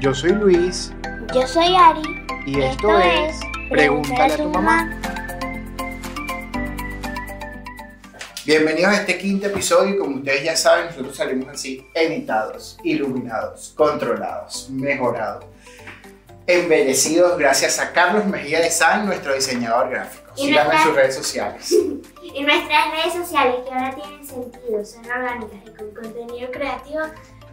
Yo soy Luis Yo soy Ari. y esto, es Pregúntale a tu mamá. Bienvenidos a este quinto episodio y como ustedes ya saben, nosotros salimos así editados, iluminados, controlados, mejorados, embellecidos gracias a Carlos Mejía de San, nuestro diseñador gráfico. Y Síganme en nuestra- sus redes sociales. Y nuestras redes sociales que ahora tienen sentido, son orgánicas y con contenido creativo,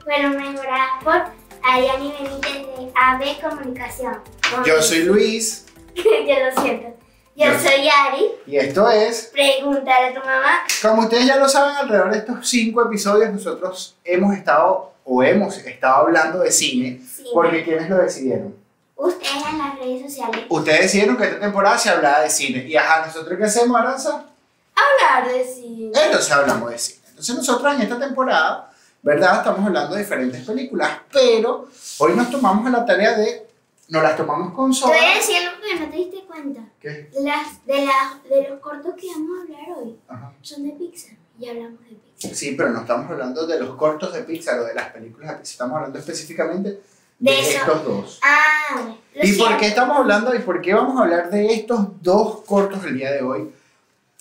fueron mejoradas por Ariani Benítez de AB Comunicación. Yo soy Luis Yo lo siento. Yo soy Ari. y esto es Pregúntale a tu mamá. Como ustedes ya lo saben, alrededor de estos cinco episodios nosotros hemos estado o hemos estado hablando de cine, Sí. porque ¿quiénes lo decidieron? Ustedes en las redes sociales. Ustedes decidieron que esta temporada se hablaba de cine. Y ajá, ¿nosotros qué hacemos, Aranza? Hablar de cine. Entonces hablamos de cine. Entonces nosotros en esta temporada, ¿verdad? Estamos hablando de diferentes películas, pero hoy nos tomamos la tarea de, nos las tomamos con Te soda. voy a decir algo que no te diste cuenta. ¿Qué? Las, de, las de los cortos que vamos a hablar hoy Ajá. son de Pixar. Ya hablamos de Pixar. Sí, pero no estamos hablando de los cortos de Pixar o de las películas de Pixar, estamos hablando específicamente de, estos dos. Ah, ¿Y por qué estamos hablando y por qué vamos a hablar de estos dos cortos el día de hoy?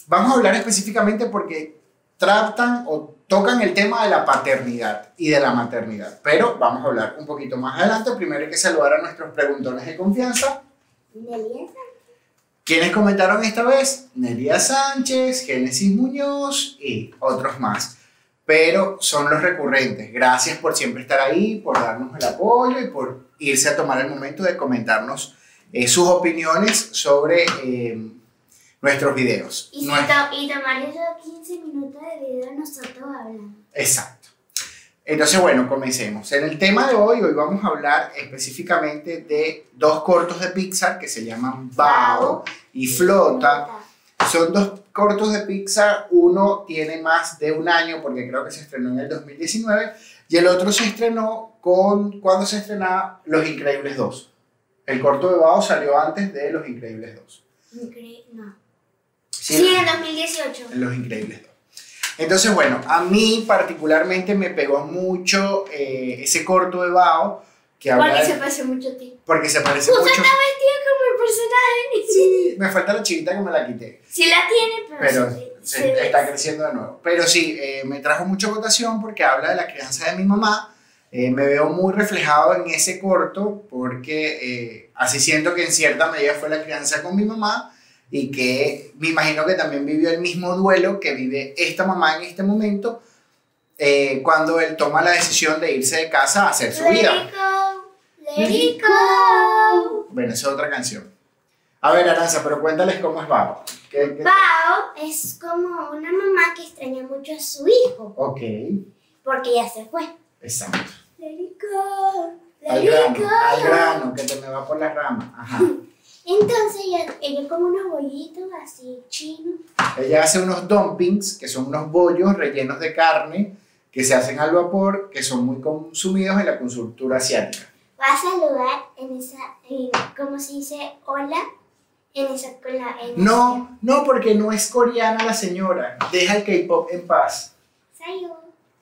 Vamos a hablar específicamente porque tratan o tocan el tema de la paternidad y de la maternidad. Pero vamos a hablar un poquito más adelante. Primero hay que saludar a nuestros preguntones de confianza. Nelia ¿Quiénes comentaron esta vez? Nelia Sánchez, Génesis Muñoz y otros más. Pero son los recurrentes. Gracias por siempre estar ahí, por darnos el apoyo y por irse a tomar el momento de comentarnos eh, sus opiniones sobre eh, nuestros videos. Y, si Nues- to- y tomar esos 15 minutos de video nosotros hablando. Exacto. Entonces, bueno, comencemos. En el tema de hoy, hoy vamos a hablar específicamente de dos cortos de Pixar que se llaman Bao y Flota. Son dos cortos de Pixar. Uno tiene más de un año porque creo que se estrenó en el 2019 y el otro se estrenó con cuando se estrenaba Los Increíbles 2. El corto de Bao salió antes de Los Increíbles 2. Incre- No. Sí, Sí, en 2018. en Los Increíbles 2. Entonces, bueno, a mí particularmente me pegó mucho eh, ese corto de Bao que habla Porque de- se pasó mucho tiempo. porque se parece Justo mucho. está vestido como el personaje. Sí, me falta la chiquita que me la quité. Sí la tiene, pero, pero se, se- se está creciendo de nuevo. Pero sí, eh, me trajo mucha votación porque habla de la crianza de mi mamá. Eh, me veo muy reflejado en ese corto porque eh, así siento que en cierta medida fue la crianza con mi mamá y que me imagino que también vivió el mismo duelo que vive esta mamá en este momento eh, cuando él toma la decisión de irse de casa a hacer su vida. let it go. Bueno, esa es otra canción. A ver, Aranza, pero cuéntales cómo es Babo. ¿Qué- qué- Bao es como una mamá que extraña mucho a su hijo Ok, porque ya se fue. exacto. Let it go, let Al it grano, go. al grano, que te me va por las ramas. Ajá. Entonces ella, ella come unos bollitos así chinos. Ella hace unos dumplings, que son unos bollos rellenos de carne, que se hacen al vapor, que son muy consumidos en la cultura asiática. Va a saludar en esa, en, como se dice hola, en esa con la en No, no, porque no es coreana la señora. Deja el K-pop en paz. Sayo.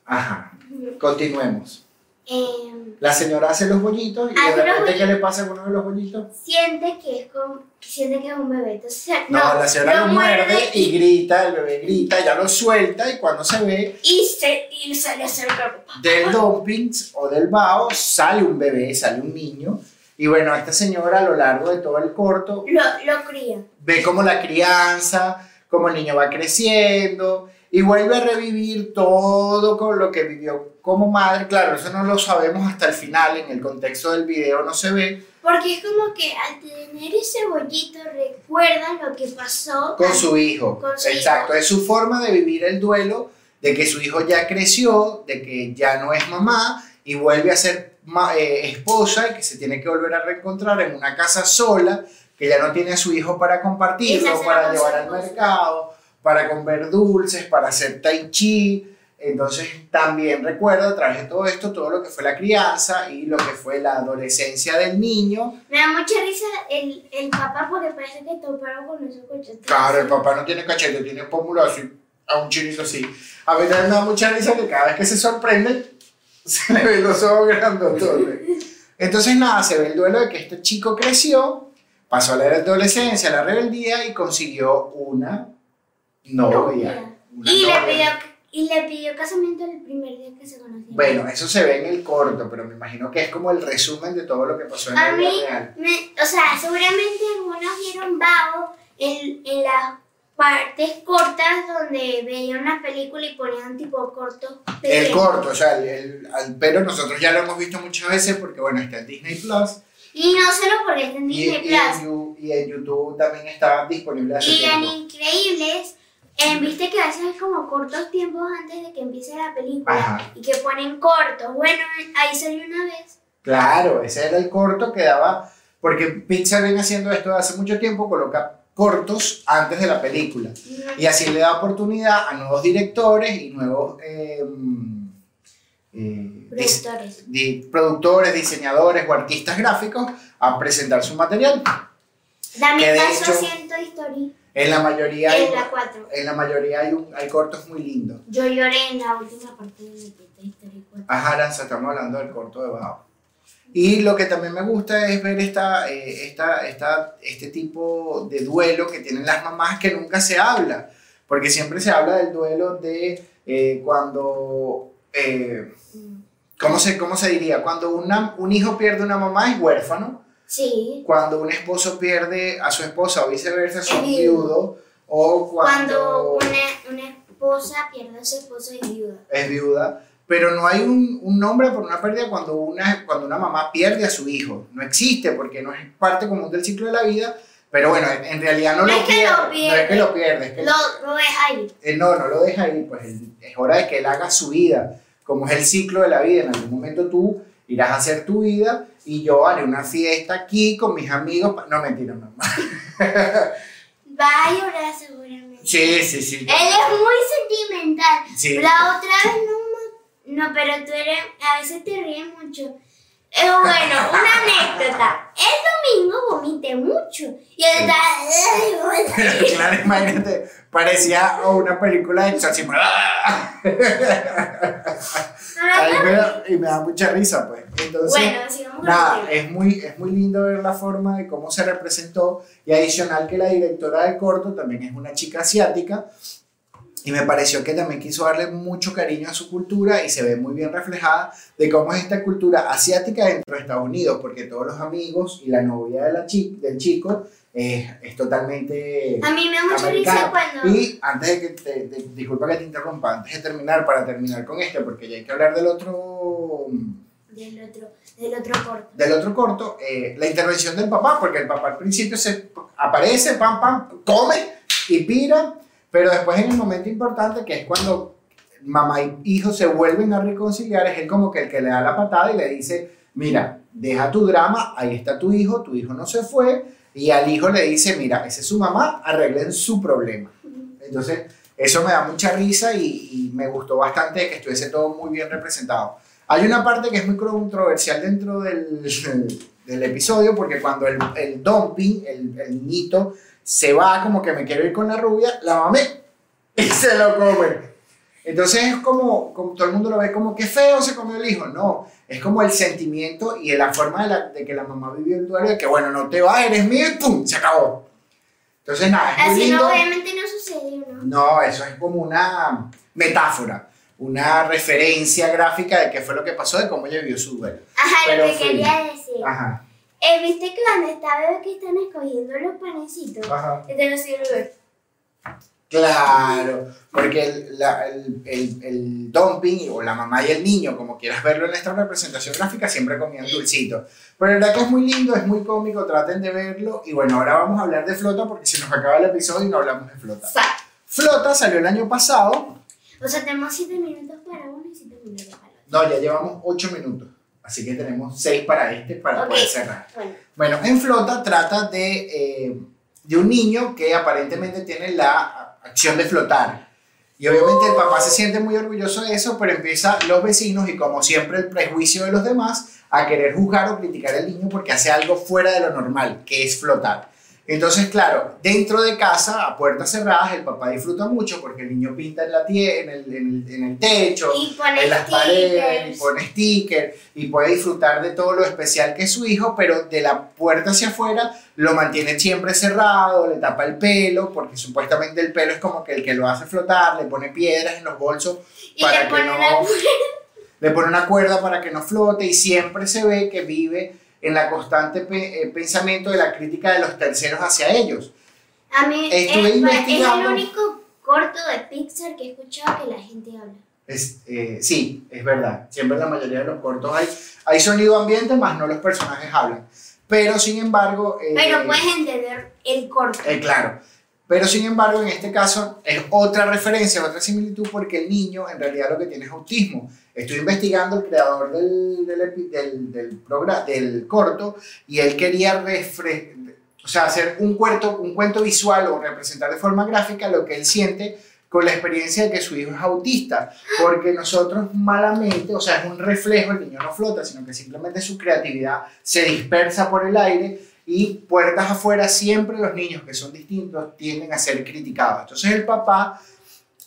Ajá. Continuemos. Em, La señora hace los bollitos y de repente, ¿qué le pasa con uno de los bollitos? siente que es como, que siente que es un bebé. Entonces, No, la señora lo muerde y grita, el bebé grita, ya lo suelta y cuando se ve y se y sale a hacer cuerpo. del dumplings o del bao sale un bebé, sale un niño. Y bueno, esta señora a lo largo de todo el corto Lo, lo cría. ve como la crianza, como el niño va creciendo y vuelve a revivir todo con lo que vivió como madre. Claro, eso no lo sabemos hasta el final, en el contexto del video no se ve, Porque es como que al tener ese bollito recuerda lo que pasó con su hijo. Con su Exacto, hijo. es su forma de vivir el duelo de que su hijo ya creció, de que ya no es mamá y vuelve a ser eh, esposa y que se tiene que volver a reencontrar en una casa sola, que ya no tiene a su hijo para compartirlo, para llevar al mercado, para comer dulces, para hacer tai chi. Entonces también recuerdo a través de todo esto todo lo que fue la crianza y lo que fue la adolescencia del niño. Me da mucha risa el, el papá porque parece que toparon con esos coches. Claro, el papá no tiene cachete, tiene pómulo así, a un chinito así. A mí también me da mucha risa que cada vez que se sorprende, se le ven los ojos grandotones. Entonces, nada, se ve el duelo de que este chico creció, pasó a la adolescencia, a la rebeldía y consiguió una novia. Y le, novia. pidió, y le pidió casamiento el primer día que se conocieron. Bueno, eso se ve en el corto, pero me imagino que es como el resumen de todo lo que pasó en la A vida mí, real. me- o sea, seguramente algunos vieron Bao en, en las partes cortas donde veían una película y ponían tipo cortos. El corto, o sea, el, el- al- pero nosotros ya lo hemos visto muchas veces porque, bueno, está en Disney Plus Y no solo porque está en y, Disney y Plus. en, Yu- y en YouTube también está disponible hace Y en tiempo. Increíbles, eh, viste que a veces hay como cortos tiempos antes de que empiece la película Ajá. y que ponen cortos. Bueno, ahí salió una vez. Claro, ese era el corto que daba, porque Pixar viene haciendo esto hace mucho tiempo, coloca cortos antes de la película. Y así le da oportunidad a nuevos directores y nuevos eh, eh, dis- Productores. productores, diseñadores o artistas gráficos a presentar su material. También pasó haciendo Story En la mayoría hay, en la 4. en la mayoría hay, un- hay cortos muy lindos. Yo lloré en la última parte de Toy Story 4. Ajá, Aranza, estamos hablando del corto de Bao. Y lo que también me gusta es ver esta, eh, esta, esta, este tipo de duelo que tienen las mamás que nunca se habla. Porque siempre se habla del duelo de eh, cuando, eh, Mm. ¿cómo, se, ¿cómo se diría? Cuando una, un hijo pierde una mamá es huérfano. Sí. Cuando un esposo pierde a su esposa o viceversa son Es viudo. viudo. O Cuando una, una esposa pierde a su esposo es viuda. es viuda, pero no hay un, un nombre por una pérdida cuando una, cuando una mamá pierde a su hijo. No existe porque no es parte común del ciclo de la vida, pero bueno, en, en realidad no, No lo, es que pierde, lo No es pierde. que lo pierde, es que Lo, lo deja ir. él no, no lo deja ir, pues es hora de que él haga su vida, como es el ciclo de la vida. En algún momento tú irás a hacer tu vida y yo haré una fiesta aquí con mis amigos. No, mentira, mamá. Va a llorar seguramente. Sí, sí, sí. Él es muy sentimental. Sí. La otra vez no, no, pero tú eres, a veces te ríes mucho. Eh, bueno, una anécdota. El domingo vomité mucho. Y él estaba... claro, imagínate, parecía una película de da- y me da mucha risa, pues. Entonces, Bueno, sigamos nada, es muy, es muy lindo ver la forma de cómo se representó y adicional que la directora del corto también es una chica asiática y me pareció que también quiso darle mucho cariño a su cultura y se ve muy bien reflejada de cómo es esta cultura asiática dentro de Estados Unidos, porque todos los amigos y la novia de la chi- del chico es, es totalmente A mí me da mucha risa cuando... Y antes de que te, de- disculpa que te interrumpa, antes de terminar, para terminar con este, porque ya hay que hablar del otro Del otro, del otro corto. del otro corto, eh, la intervención del papá, porque el papá al principio se aparece, pam, pam, come y pira, pero después en el momento importante, que es cuando mamá y hijo se vuelven a reconciliar, es él como que el que le da la patada y le dice, mira, deja tu drama, ahí está tu hijo, tu hijo no se fue, y al hijo le dice, mira, esa es su mamá, arreglen su problema. Entonces, eso me da mucha risa y, y me gustó bastante que estuviese todo muy bien representado. Hay una parte que es muy controversial dentro del, del episodio, porque cuando el, el dumping, el, el niñito, se va como que me quiero ir con la rubia, la mamá y se lo come. Entonces es como, como todo el mundo lo ve como que feo se comió el hijo. No, es como el sentimiento y la forma de, la- de que la mamá vivió el duelo de que, bueno, no te vas, eres mío y ¡pum! Se acabó. Entonces, nada, es muy Así lindo. no, obviamente no sucedió, ¿no? No, eso es como una metáfora, una referencia gráfica de qué fue lo que pasó, de cómo ella vivió su duelo. Ajá, Pero lo que fue- quería decir. Ajá, Eh, ¿Viste que cuando está bebé que están escogiendo los panecitos? ajá. Que te lo sirve. Claro, porque el, la- el, el, el dumping o la mamá y el niño, como quieras verlo en esta representación gráfica, siempre comían dulcito. Pero la verdad que es muy lindo, es muy cómico, traten de verlo. Y bueno, ahora vamos a hablar de Flota porque se nos acaba el episodio y no hablamos de Flota. Flota salió el año pasado, O sea, tenemos 7 minutos para uno y 7 minutos para otro. no, ya llevamos 8 minutos, así que tenemos 6 para este para poder cerrar. Bueno, Bueno, en Flota trata de, eh, de un niño que aparentemente tiene la acción de flotar. Y obviamente el papá se siente muy orgulloso de eso, pero empieza los vecinos y como siempre el prejuicio de los demás a querer juzgar o criticar al niño porque hace algo fuera de lo normal, que es flotar. Entonces, claro, dentro de casa, a puertas cerradas, el papá disfruta mucho porque el niño pinta en, la tie en, el, en, el, en el techo, Y pone en las paredes, y stickers. pone sticker y puede disfrutar de todo lo especial que es su hijo, pero de la puerta hacia afuera lo mantiene siempre cerrado, le tapa el pelo, porque supuestamente el pelo es como que el que lo hace flotar, le pone piedras en los bolsos Y para que no- una le pone una cuerda para que no flote y siempre se ve que vive en la constante pe- eh, pensamiento de la crítica de los terceros hacia ellos. A mí es, Estuve es investigando. el único corto de Pixar que he escuchado que la gente habla. Es, eh, sí, es verdad. Siempre en la mayoría de los cortos hay, hay sonido ambiente, más no los personajes hablan. Pero sin embargo... eh, Pero puedes entender el corto. eh, claro. Pero sin embargo, en este caso es otra referencia, otra similitud, porque el niño en realidad lo que tiene es autismo. Estoy investigando el creador del, del, del, del, progra- del corto y él quería refre- o sea, hacer un cuento, un cuento visual o representar de forma gráfica lo que él siente con la experiencia de que su hijo es autista, porque nosotros malamente, o sea, es un reflejo, el niño no flota, sino que simplemente su creatividad se dispersa por el aire y puertas afuera siempre los niños que son distintos tienden a ser criticados. Entonces el papá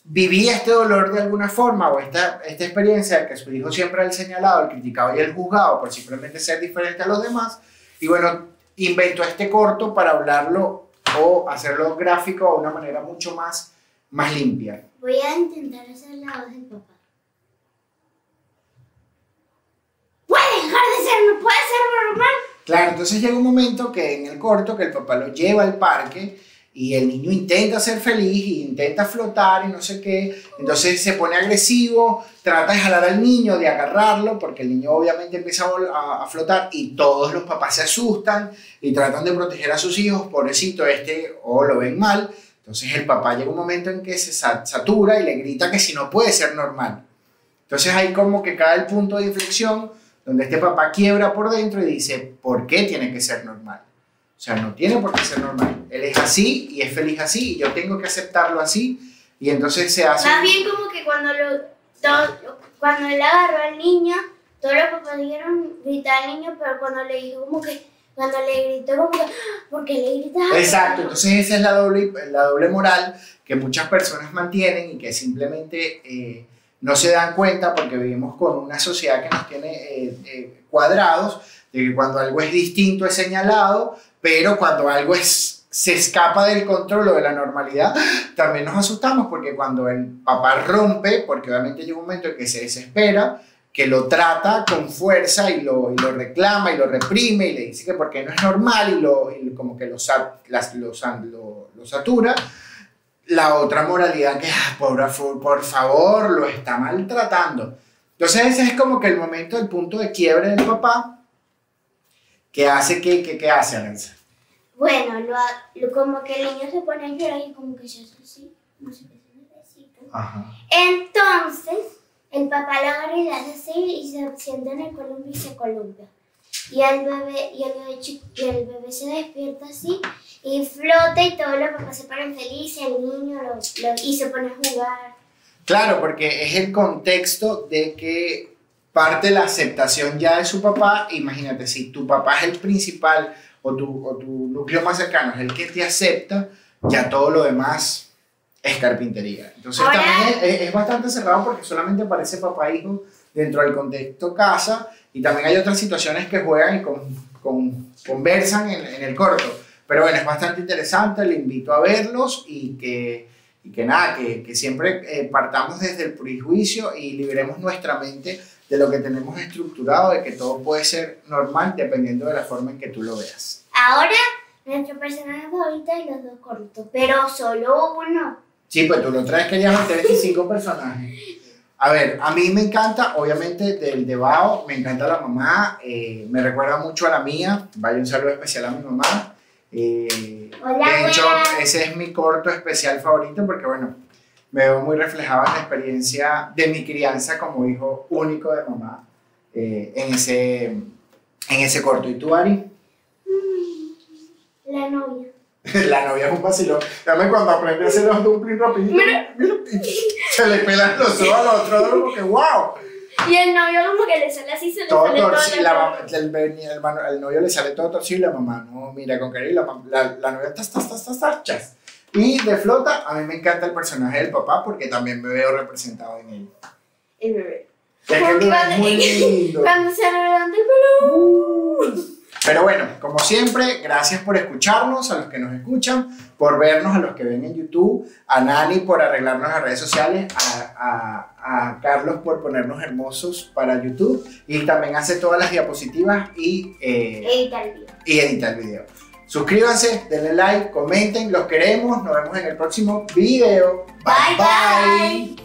vivía este dolor de alguna forma o esta, esta experiencia de que su hijo siempre era el señalado, el criticado y el juzgado por simplemente ser diferente a los demás y bueno, inventó este corto para hablarlo o hacerlo gráfico de una manera mucho más, más limpia. Voy a intentar hacer la voz del papá. Puede dejar de ser, no puede ser normal. Claro, entonces llega un momento que en el corto que el papá lo lleva al parque y el niño intenta ser feliz y intenta flotar y no sé qué, entonces se pone agresivo, trata de jalar al niño, de agarrarlo, porque el niño obviamente empieza a, a- flotar y todos los papás se asustan y tratan de proteger a sus hijos, pobrecito este, o lo ven mal, entonces el papá llega un momento en que se sa- satura y le grita que si no puede ser normal. Entonces ahí como que cae el punto de inflexión donde este papá quiebra por dentro y dice, ¿por qué tiene que ser normal? O sea, no tiene por qué ser normal. Él es así y es feliz así y yo tengo que aceptarlo así y entonces se hace... Más bien como que cuando, lo, to- cuando él agarró al niño, todos los papás dijeron gritar al niño, pero cuando le dijo como que, cuando le gritó como que, "Ah, ¿por qué le gritas? Exacto, entonces esa es la doble, la doble moral que muchas personas mantienen y que simplemente eh, no se dan cuenta porque vivimos con una sociedad que nos tiene eh, eh, cuadrados, de que cuando algo es distinto es señalado, pero cuando algo es, se escapa del control o de la normalidad, también nos asustamos porque cuando el papá rompe, porque obviamente llega un momento en que se desespera, que lo trata con fuerza y lo, lo reclama y lo reprime y le dice que porque no es normal y, lo, como que lo, las- lo, lo- lo satura. La otra moralidad que, ah, por, por favor, lo está maltratando. Entonces ese es como que el momento, el punto de quiebre del papá que hace que, que, que hace Aranza. Bueno, lo, ha- lo- como que el niño se pone a llorar y como que se hace así, un besito. Ajá. Entonces, el papá lo agarra y le hace así y se sienta en el columpio y se columpia. Y el bebé, y el bebé, y el bebé se despierta así y flota y todos los papás se ponen felices, el niño lo, lo- y se pone a jugar. Claro, porque es el contexto de que parte la aceptación ya de su papá. Imagínate, si tu papá es el principal o tu, o tu núcleo más cercano es el que te acepta, ya todo lo demás es carpintería. Entonces Ahora- también es, es bastante cerrado porque solamente aparece papá e hijo dentro del contexto casa y también hay otras situaciones que juegan y con, con- conversan en, en el corto. Pero bueno, es bastante interesante, le invito a verlos y que, y que nada, que, que siempre eh, partamos desde el prejuicio y liberemos nuestra mente de lo que tenemos estructurado, de que todo puede ser normal dependiendo de la forma en que tú lo veas. Ahora, nuestro personaje favorito y los dos cortos, pero solo uno. Sí, pues tú lo traes querías meter 25 personajes. A ver, a mí me encanta, obviamente, del de Bao, me encanta la mamá, eh, me recuerda mucho a la mía, vaya un saludo especial a mi mamá. Eh, Hola, de hecho, ese es mi corto especial favorito porque, bueno, me veo muy reflejado en la experiencia de mi crianza como hijo único de mamá eh, en, ese, en ese corto. ¿Y tú, Ari? La novia. La novia es un vacilón. Dame cuando aprende a hacer los dumplings rapidito. mira, se le pelan los ojos al otro, como que wow. Y el novio como que le sale así, se le todo sale todo torcido, la mamá- el, novio le sale todo torcido y la mamá, no, mira, con cariño, la, la, la novia, tas, tas, tas, tas, tas, chas. Y de flota, a mí me encanta el personaje del papá porque también me veo representado en él. El bebé. Es que cuando- es muy lindo. Cuando se le levanta el pelo. Pero bueno, como siempre, gracias por escucharnos, a los que nos escuchan, por vernos, a los que ven en YouTube, a Nani por arreglarnos las redes sociales, a, a- a Carlos por ponernos hermosos para YouTube y también hace todas las diapositivas y, eh, Edita el video. y edita el video. Suscríbanse, denle like, comenten, los queremos, nos vemos en el próximo video. Bye, bye.